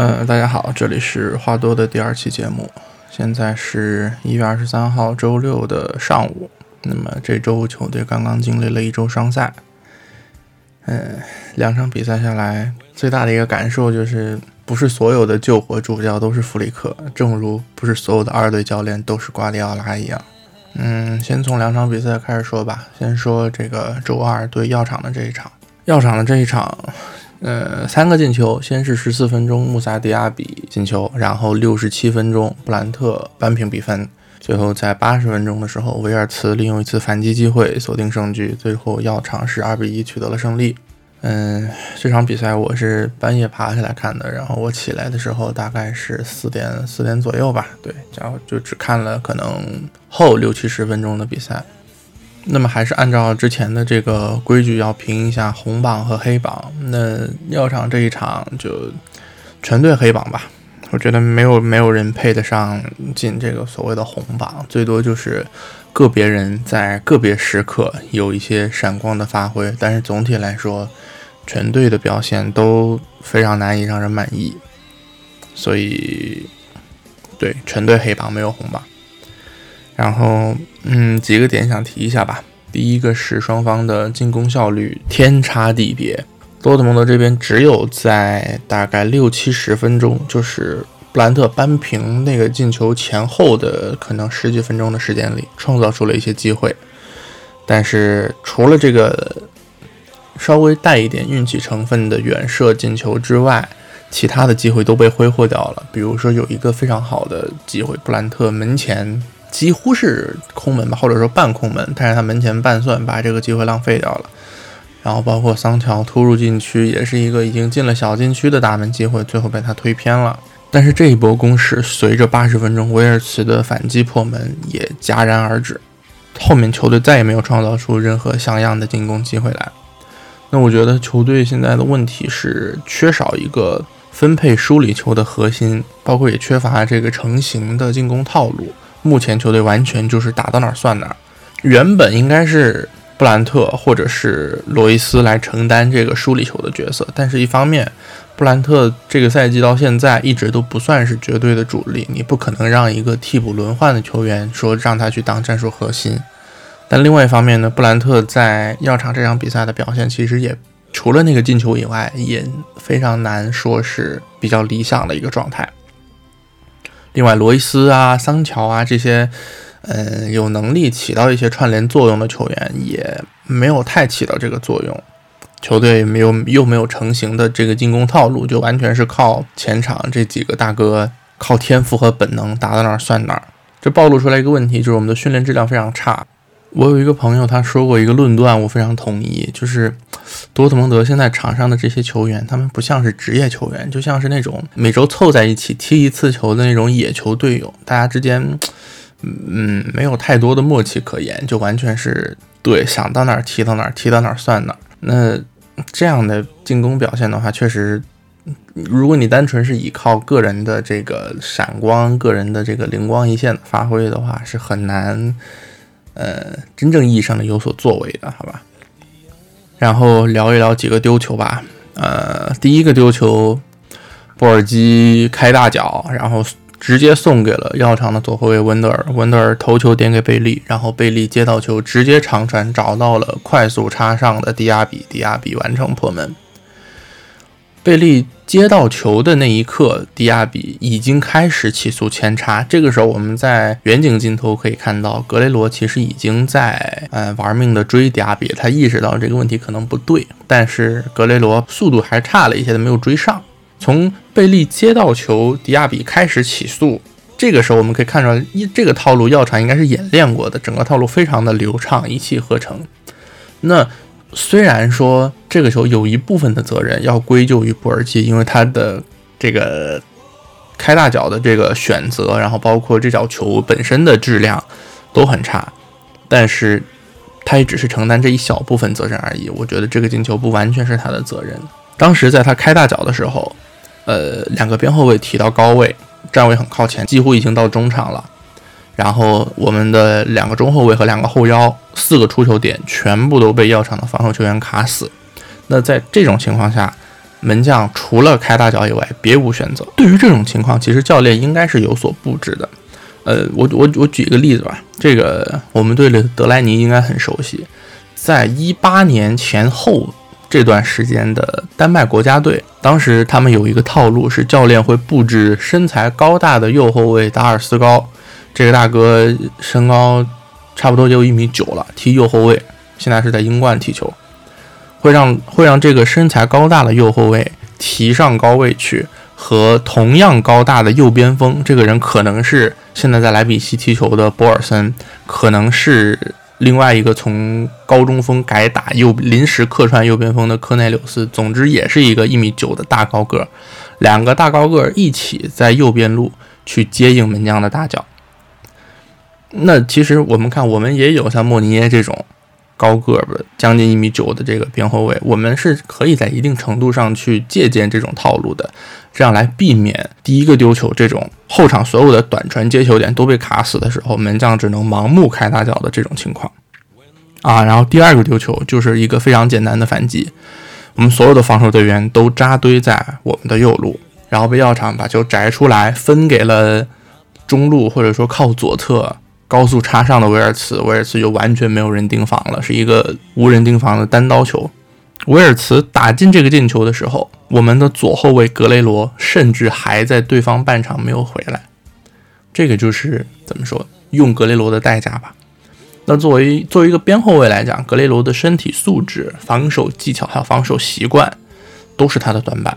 嗯，大家好，这里是话多的第二期节目。现在是一月二十三号周六的上午。那么这周球队刚刚经历了一周双赛，嗯，两场比赛下来，最大的一个感受就是，不是所有的救火主教都是弗里克，正如不是所有的二队教练都是瓜迪奥拉一样。嗯，先从两场比赛开始说吧。先说这个周二对药厂的这一场，药厂的这一场。呃，三个进球，先是十四分钟穆萨迪亚比进球，然后六十七分钟布兰特扳平比分，最后在八十分钟的时候，维尔茨利用一次反击机会锁定胜局，最后药厂是二比一取得了胜利。嗯，这场比赛我是半夜爬起来看的，然后我起来的时候大概是四点四点左右吧，对，然后就只看了可能后六七十分钟的比赛。那么还是按照之前的这个规矩，要评一下红榜和黑榜。那药厂这一场就全队黑榜吧，我觉得没有没有人配得上进这个所谓的红榜，最多就是个别人在个别时刻有一些闪光的发挥，但是总体来说，全队的表现都非常难以让人满意。所以，对全队黑榜没有红榜。然后，嗯，几个点想提一下吧。第一个是双方的进攻效率天差地别。多特蒙德这边只有在大概六七十分钟，就是布兰特扳平那个进球前后的可能十几分钟的时间里，创造出了一些机会。但是除了这个稍微带一点运气成分的远射进球之外，其他的机会都被挥霍掉了。比如说有一个非常好的机会，布兰特门前。几乎是空门吧，或者说半空门，但是他门前半算，把这个机会浪费掉了。然后包括桑乔突入禁区，也是一个已经进了小禁区的大门机会，最后被他推偏了。但是这一波攻势随着八十分钟威尔茨的反击破门也戛然而止，后面球队再也没有创造出任何像样的进攻机会来。那我觉得球队现在的问题是缺少一个分配梳理球的核心，包括也缺乏这个成型的进攻套路。目前球队完全就是打到哪儿算哪儿，原本应该是布兰特或者是罗伊斯来承担这个梳理球的角色，但是一方面，布兰特这个赛季到现在一直都不算是绝对的主力，你不可能让一个替补轮换的球员说让他去当战术核心。但另外一方面呢，布兰特在药厂这场比赛的表现其实也除了那个进球以外，也非常难说是比较理想的一个状态。另外，罗伊斯啊、桑乔啊这些，嗯，有能力起到一些串联作用的球员，也没有太起到这个作用。球队没有又没有成型的这个进攻套路，就完全是靠前场这几个大哥靠天赋和本能打到哪儿算哪儿。这暴露出来一个问题，就是我们的训练质量非常差。我有一个朋友，他说过一个论断，我非常同意，就是多特蒙德现在场上的这些球员，他们不像是职业球员，就像是那种每周凑在一起踢一次球的那种野球队友，大家之间，嗯，没有太多的默契可言，就完全是对想到哪儿踢到哪儿，踢到哪儿算哪儿。那这样的进攻表现的话，确实，如果你单纯是依靠个人的这个闪光、个人的这个灵光一现的发挥的话，是很难。呃，真正意义上的有所作为的，好吧。然后聊一聊几个丢球吧。呃，第一个丢球，博尔基开大脚，然后直接送给了药厂的左后卫温德尔。温德尔头球点给贝利，然后贝利接到球，直接长传找到了快速插上的迪亚比，迪亚比完成破门。贝利接到球的那一刻，迪亚比已经开始起速前插。这个时候，我们在远景镜头可以看到，格雷罗其实已经在呃玩命的追迪亚比。他意识到这个问题可能不对，但是格雷罗速度还差了一些，他没有追上。从贝利接到球，迪亚比开始起速。这个时候，我们可以看出来，一这个套路药厂应该是演练过的，整个套路非常的流畅，一气呵成。那。虽然说这个球有一部分的责任要归咎于布尔基，因为他的这个开大脚的这个选择，然后包括这脚球本身的质量都很差，但是他也只是承担这一小部分责任而已。我觉得这个进球不完全是他的责任。当时在他开大脚的时候，呃，两个边后卫提到高位，站位很靠前，几乎已经到中场了。然后我们的两个中后卫和两个后腰，四个出球点全部都被药厂的防守球员卡死。那在这种情况下，门将除了开大脚以外别无选择。对于这种情况，其实教练应该是有所布置的。呃，我我我举一个例子吧，这个我们队的德莱尼应该很熟悉，在一八年前后这段时间的丹麦国家队，当时他们有一个套路是教练会布置身材高大的右后卫达尔斯高，这个大哥身高差不多就一米九了，踢右后卫，现在是在英冠踢球。会让会让这个身材高大的右后卫提上高位去，和同样高大的右边锋，这个人可能是现在在莱比锡踢球的博尔森，可能是另外一个从高中锋改打右临时客串右边锋的科内柳斯。总之，也是一个一米九的大高个，两个大高个一起在右边路去接应门将的大脚。那其实我们看，我们也有像莫尼耶这种。高个儿的将近一米九的这个边后卫，我们是可以在一定程度上去借鉴这种套路的，这样来避免第一个丢球这种后场所有的短传接球点都被卡死的时候，门将只能盲目开大脚的这种情况啊。然后第二个丢球就是一个非常简单的反击，我们所有的防守队员都扎堆在我们的右路，然后被药厂把球摘出来分给了中路或者说靠左侧。高速插上的威尔茨，威尔茨就完全没有人盯防了，是一个无人盯防的单刀球。威尔茨打进这个进球的时候，我们的左后卫格雷罗甚至还在对方半场没有回来。这个就是怎么说，用格雷罗的代价吧。那作为作为一个边后卫来讲，格雷罗的身体素质、防守技巧还有防守习惯都是他的短板。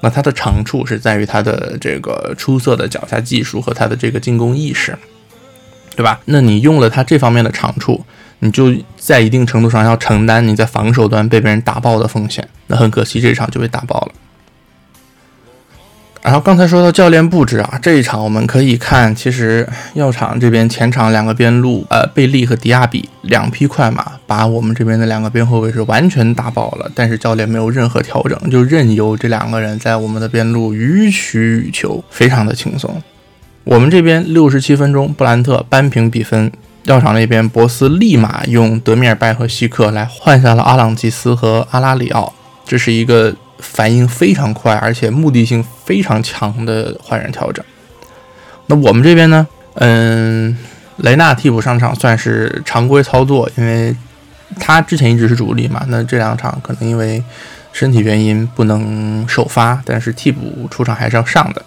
那他的长处是在于他的这个出色的脚下技术和他的这个进攻意识。对吧？那你用了他这方面的长处，你就在一定程度上要承担你在防守端被别人打爆的风险。那很可惜，这一场就被打爆了。然后刚才说到教练布置啊，这一场我们可以看，其实药厂这边前场两个边路，呃，贝利和迪亚比两匹快马，把我们这边的两个边后卫是完全打爆了。但是教练没有任何调整，就任由这两个人在我们的边路予取予求，非常的轻松。我们这边六十七分钟，布兰特扳平比分。药厂那边，博斯立马用德米尔拜和希克来换下了阿朗吉斯和阿拉里奥，这是一个反应非常快而且目的性非常强的换人调整。那我们这边呢？嗯，雷纳替补上场算是常规操作，因为他之前一直是主力嘛。那这两场可能因为身体原因不能首发，但是替补出场还是要上的。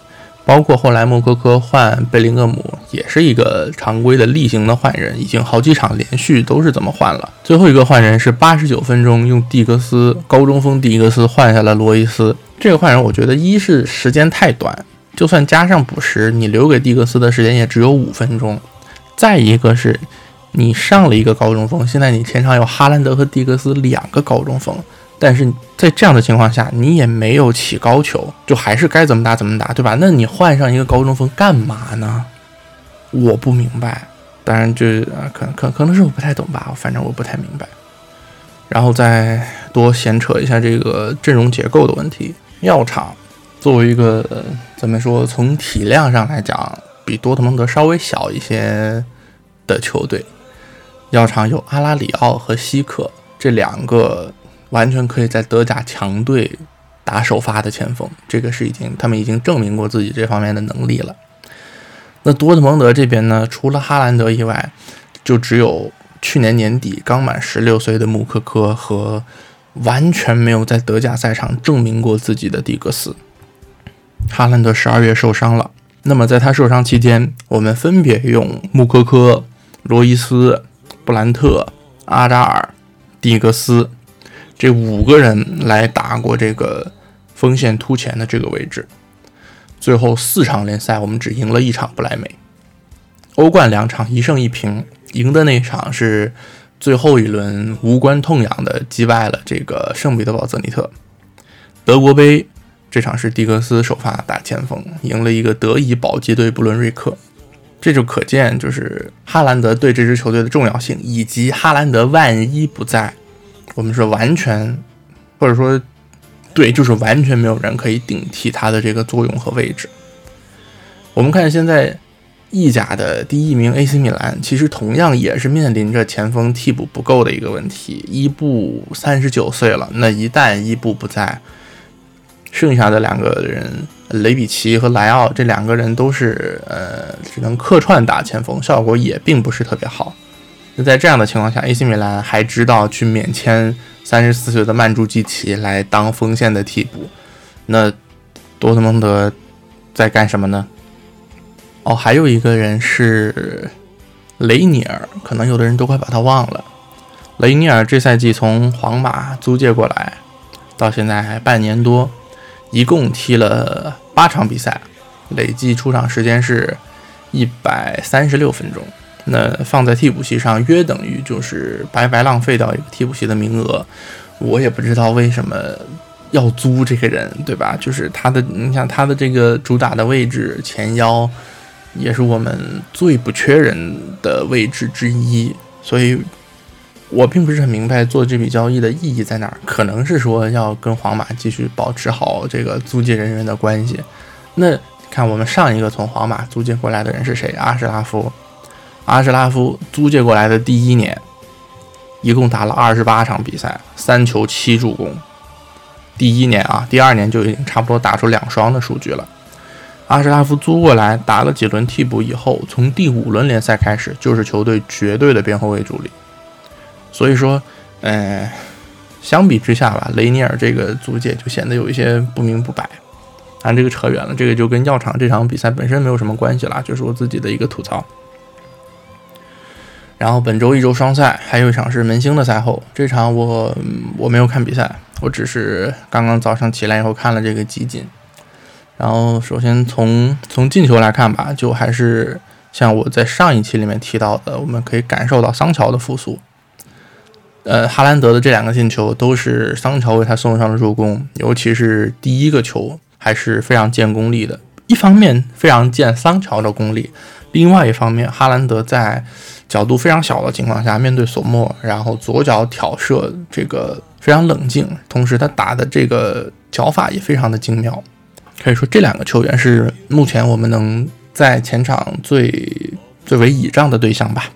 包括后来莫科科换贝林厄姆，也是一个常规的例行的换人，已经好几场连续都是这么换了。最后一个换人是八十九分钟用蒂格斯高中锋蒂格斯换下了罗伊斯。这个换人我觉得一是时间太短，就算加上补时，你留给蒂格斯的时间也只有五分钟。再一个是，你上了一个高中锋，现在你前场有哈兰德和蒂格斯两个高中锋。但是在这样的情况下，你也没有起高球，就还是该怎么打怎么打，对吧？那你换上一个高中锋干嘛呢？我不明白。当然，就啊，可可可能是我不太懂吧，反正我不太明白。然后再多闲扯一下这个阵容结构的问题。药厂作为一个怎么说，从体量上来讲，比多特蒙德稍微小一些的球队，药厂有阿拉里奥和希克这两个。完全可以在德甲强队打首发的前锋，这个是已经他们已经证明过自己这方面的能力了。那多特蒙德这边呢，除了哈兰德以外，就只有去年年底刚满十六岁的穆科科和完全没有在德甲赛场证明过自己的迪格斯。哈兰德十二月受伤了，那么在他受伤期间，我们分别用穆科科、罗伊斯、布兰特、阿扎尔、蒂格斯。这五个人来打过这个锋线突前的这个位置，最后四场联赛我们只赢了一场不莱梅，欧冠两场一胜一平，赢的那场是最后一轮无关痛痒的击败了这个圣彼得堡泽尼特，德国杯这场是迪格斯首发打前锋，赢了一个德乙保级队布伦瑞克，这就可见就是哈兰德对这支球队的重要性，以及哈兰德万一不在。我们是完全，或者说，对，就是完全没有人可以顶替他的这个作用和位置。我们看现在意甲的第一名 AC 米兰，其实同样也是面临着前锋替补不够的一个问题。伊布三十九岁了，那一旦伊布不在，剩下的两个人雷比奇和莱奥这两个人都是呃只能客串打前锋，效果也并不是特别好。那在这样的情况下，AC 米兰还知道去免签三十四岁的曼朱基奇来当锋线的替补，那多特蒙德在干什么呢？哦，还有一个人是雷尼尔，可能有的人都快把他忘了。雷尼尔这赛季从皇马租借过来，到现在还半年多，一共踢了八场比赛，累计出场时间是一百三十六分钟。那放在替补席上，约等于就是白白浪费掉一个替补席的名额。我也不知道为什么要租这个人，对吧？就是他的，你想他的这个主打的位置前腰。也是我们最不缺人的位置之一，所以我并不是很明白做这笔交易的意义在哪儿。可能是说要跟皇马继续保持好这个租借人员的关系。那看我们上一个从皇马租借过来的人是谁？阿什拉夫。阿什拉夫租借过来的第一年，一共打了二十八场比赛，三球七助攻。第一年啊，第二年就已经差不多打出两双的数据了。阿什拉夫租过来打了几轮替补以后，从第五轮联赛开始就是球队绝对的边后卫主力。所以说，呃，相比之下吧，雷尼尔这个租借就显得有一些不明不白。啊，这个扯远了，这个就跟药厂这场比赛本身没有什么关系了，就是我自己的一个吐槽。然后本周一周双赛，还有一场是门兴的赛后，这场我我没有看比赛，我只是刚刚早上起来以后看了这个集锦。然后，首先从从进球来看吧，就还是像我在上一期里面提到的，我们可以感受到桑乔的复苏。呃，哈兰德的这两个进球都是桑乔为他送上了助攻，尤其是第一个球还是非常见功力的。一方面非常见桑乔的功力，另外一方面，哈兰德在角度非常小的情况下面对索莫，然后左脚挑射，这个非常冷静，同时他打的这个脚法也非常的精妙。可以说这两个球员是目前我们能在前场最最为倚仗的对象吧。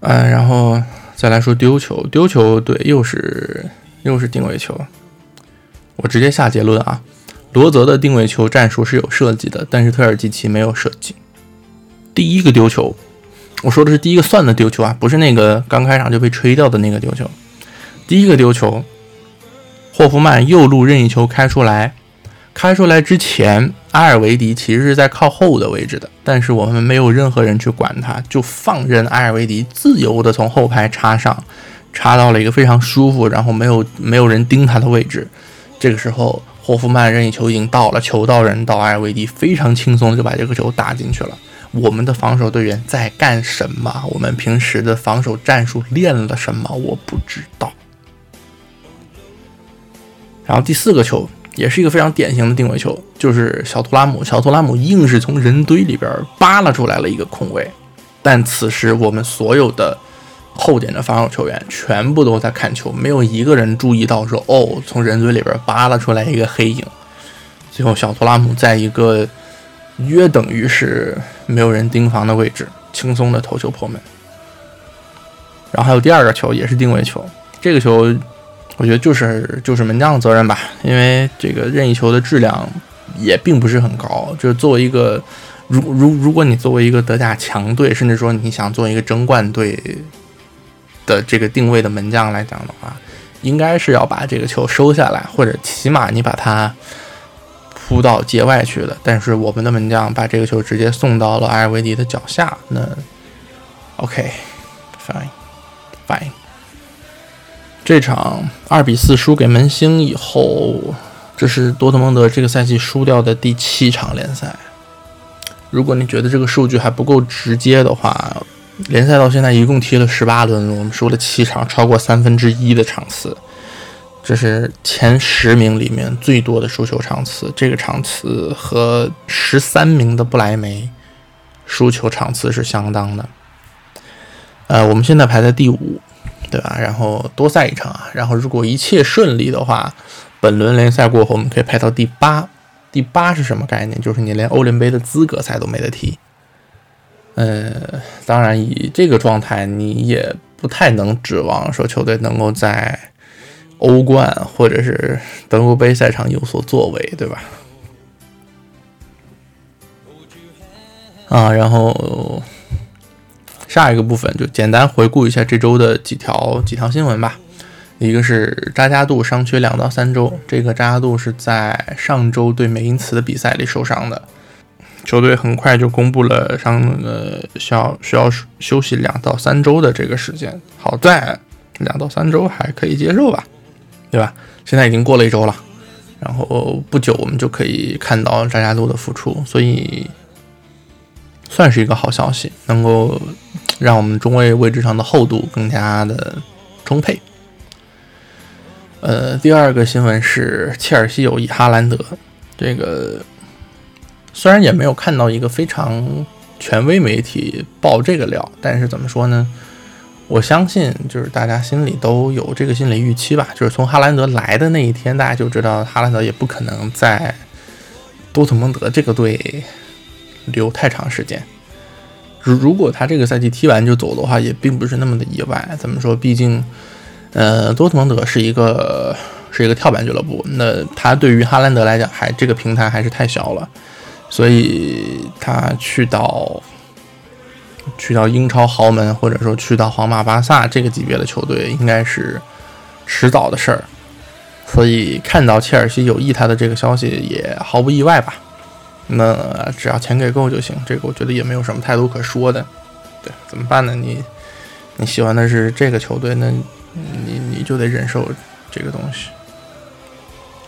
嗯，然后再来说丢球，丢球对，又是又是定位球。我直接下结论啊，罗泽的定位球战术是有设计的，但是特尔基奇没有设计。第一个丢球，我说的是第一个算的丢球啊，不是那个刚开场就被吹掉的那个丢球。第一个丢球，霍夫曼右路任意球开出来。开出来之前，阿尔维迪其实是在靠后的位置的，但是我们没有任何人去管他，就放任阿尔维迪自由的从后排插上，插到了一个非常舒服，然后没有没有人盯他的位置。这个时候，霍夫曼任意球已经到了，球到人到，阿尔维迪非常轻松就把这个球打进去了。我们的防守队员在干什么？我们平时的防守战术练了什么？我不知道。然后第四个球。也是一个非常典型的定位球，就是小图拉姆，小图拉姆硬是从人堆里边扒拉出来了一个空位，但此时我们所有的后点的防守球员全部都在看球，没有一个人注意到说哦，从人堆里边扒拉出来一个黑影。最后小图拉姆在一个约等于是没有人盯防的位置，轻松的头球破门。然后还有第二个球也是定位球，这个球。我觉得就是就是门将的责任吧，因为这个任意球的质量也并不是很高。就是作为一个，如如如果你作为一个德甲强队，甚至说你想做一个争冠队的这个定位的门将来讲的话，应该是要把这个球收下来，或者起码你把它扑到界外去的。但是我们的门将把这个球直接送到了埃尔维迪的脚下，那 OK，fine，fine。这场二比四输给门兴以后，这是多特蒙德这个赛季输掉的第七场联赛。如果你觉得这个数据还不够直接的话，联赛到现在一共踢了十八轮，我们输了七场，超过三分之一的场次，这是前十名里面最多的输球场次。这个场次和十三名的不莱梅输球场次是相当的。呃，我们现在排在第五。对吧？然后多赛一场啊，然后如果一切顺利的话，本轮联赛过后，我们可以排到第八。第八是什么概念？就是你连欧联杯的资格赛都没得踢。呃，当然以这个状态，你也不太能指望说球队能够在欧冠或者是德国杯赛场有所作为，对吧？啊，然后下一个部分就简单回顾一下这周的几条几条新闻吧。一个是扎加杜伤缺两到三周，这个扎加杜是在上周对美因茨的比赛里受伤的，球队很快就公布了伤呃需要需要休息两到三周的这个时间。好在两到三周还可以接受吧，对吧？现在已经过了一周了，然后不久我们就可以看到扎加杜的复出，所以算是一个好消息，能够让我们中卫位置上的厚度更加的充沛。呃，第二个新闻是切尔西有意哈兰德，这个虽然也没有看到一个非常权威媒体爆这个料，但是怎么说呢？我相信就是大家心里都有这个心理预期吧。就是从哈兰德来的那一天，大家就知道哈兰德也不可能在多特蒙德这个队留太长时间。如如果他这个赛季踢完就走的话，也并不是那么的意外。怎么说？毕竟。呃，多特蒙德是一个是一个跳板俱乐部，那他对于哈兰德来讲，还这个平台还是太小了，所以他去到去到英超豪门，或者说去到皇马、巴萨这个级别的球队，应该是迟早的事儿。所以看到切尔西有意他的这个消息，也毫不意外吧？那只要钱给够就行，这个我觉得也没有什么太多可说的。对，怎么办呢？你你喜欢的是这个球队，那？你你就得忍受这个东西。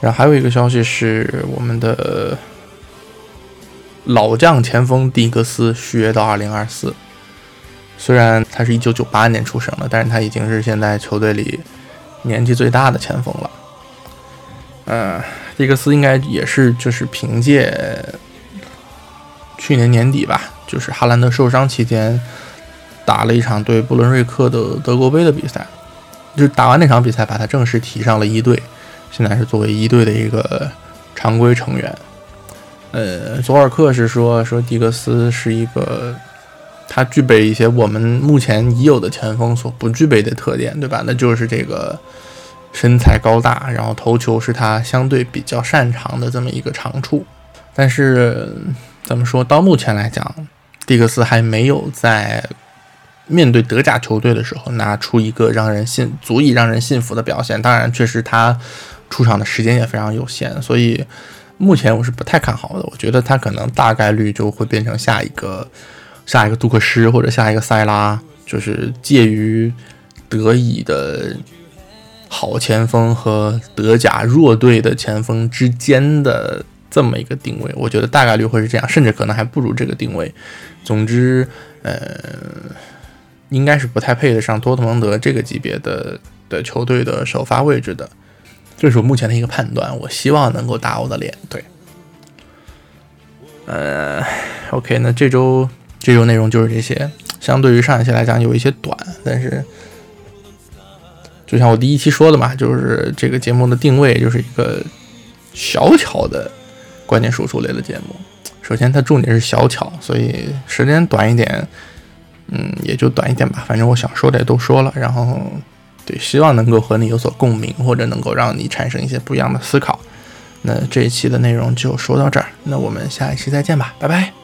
然后还有一个消息是，我们的老将前锋蒂格斯续约到二零二四。虽然他是一九九八年出生的，但是他已经是现在球队里年纪最大的前锋了。嗯，蒂格斯应该也是就是凭借去年年底吧，就是哈兰德受伤期间打了一场对布伦瑞克的德国杯的比赛。就打完那场比赛，把他正式提上了一队，现在是作为一队的一个常规成员。呃，佐尔克是说说迪克斯是一个，他具备一些我们目前已有的前锋所不具备的特点，对吧？那就是这个身材高大，然后头球是他相对比较擅长的这么一个长处。但是怎么说到目前来讲，迪克斯还没有在。面对德甲球队的时候，拿出一个让人信、足以让人信服的表现。当然，确实他出场的时间也非常有限，所以目前我是不太看好的。我觉得他可能大概率就会变成下一个、下一个杜克施或者下一个塞拉，就是介于德乙的好前锋和德甲弱队的前锋之间的这么一个定位。我觉得大概率会是这样，甚至可能还不如这个定位。总之，呃。应该是不太配得上多特蒙德这个级别的的球队的首发位置的，这是我目前的一个判断。我希望能够打我的脸。对，呃，OK，那这周这周内容就是这些。相对于上一期来讲，有一些短，但是就像我第一期说的嘛，就是这个节目的定位就是一个小巧的关键输出类的节目。首先，它重点是小巧，所以时间短一点。嗯，也就短一点吧，反正我想说的也都说了，然后对，希望能够和你有所共鸣，或者能够让你产生一些不一样的思考。那这一期的内容就说到这儿，那我们下一期再见吧，拜拜。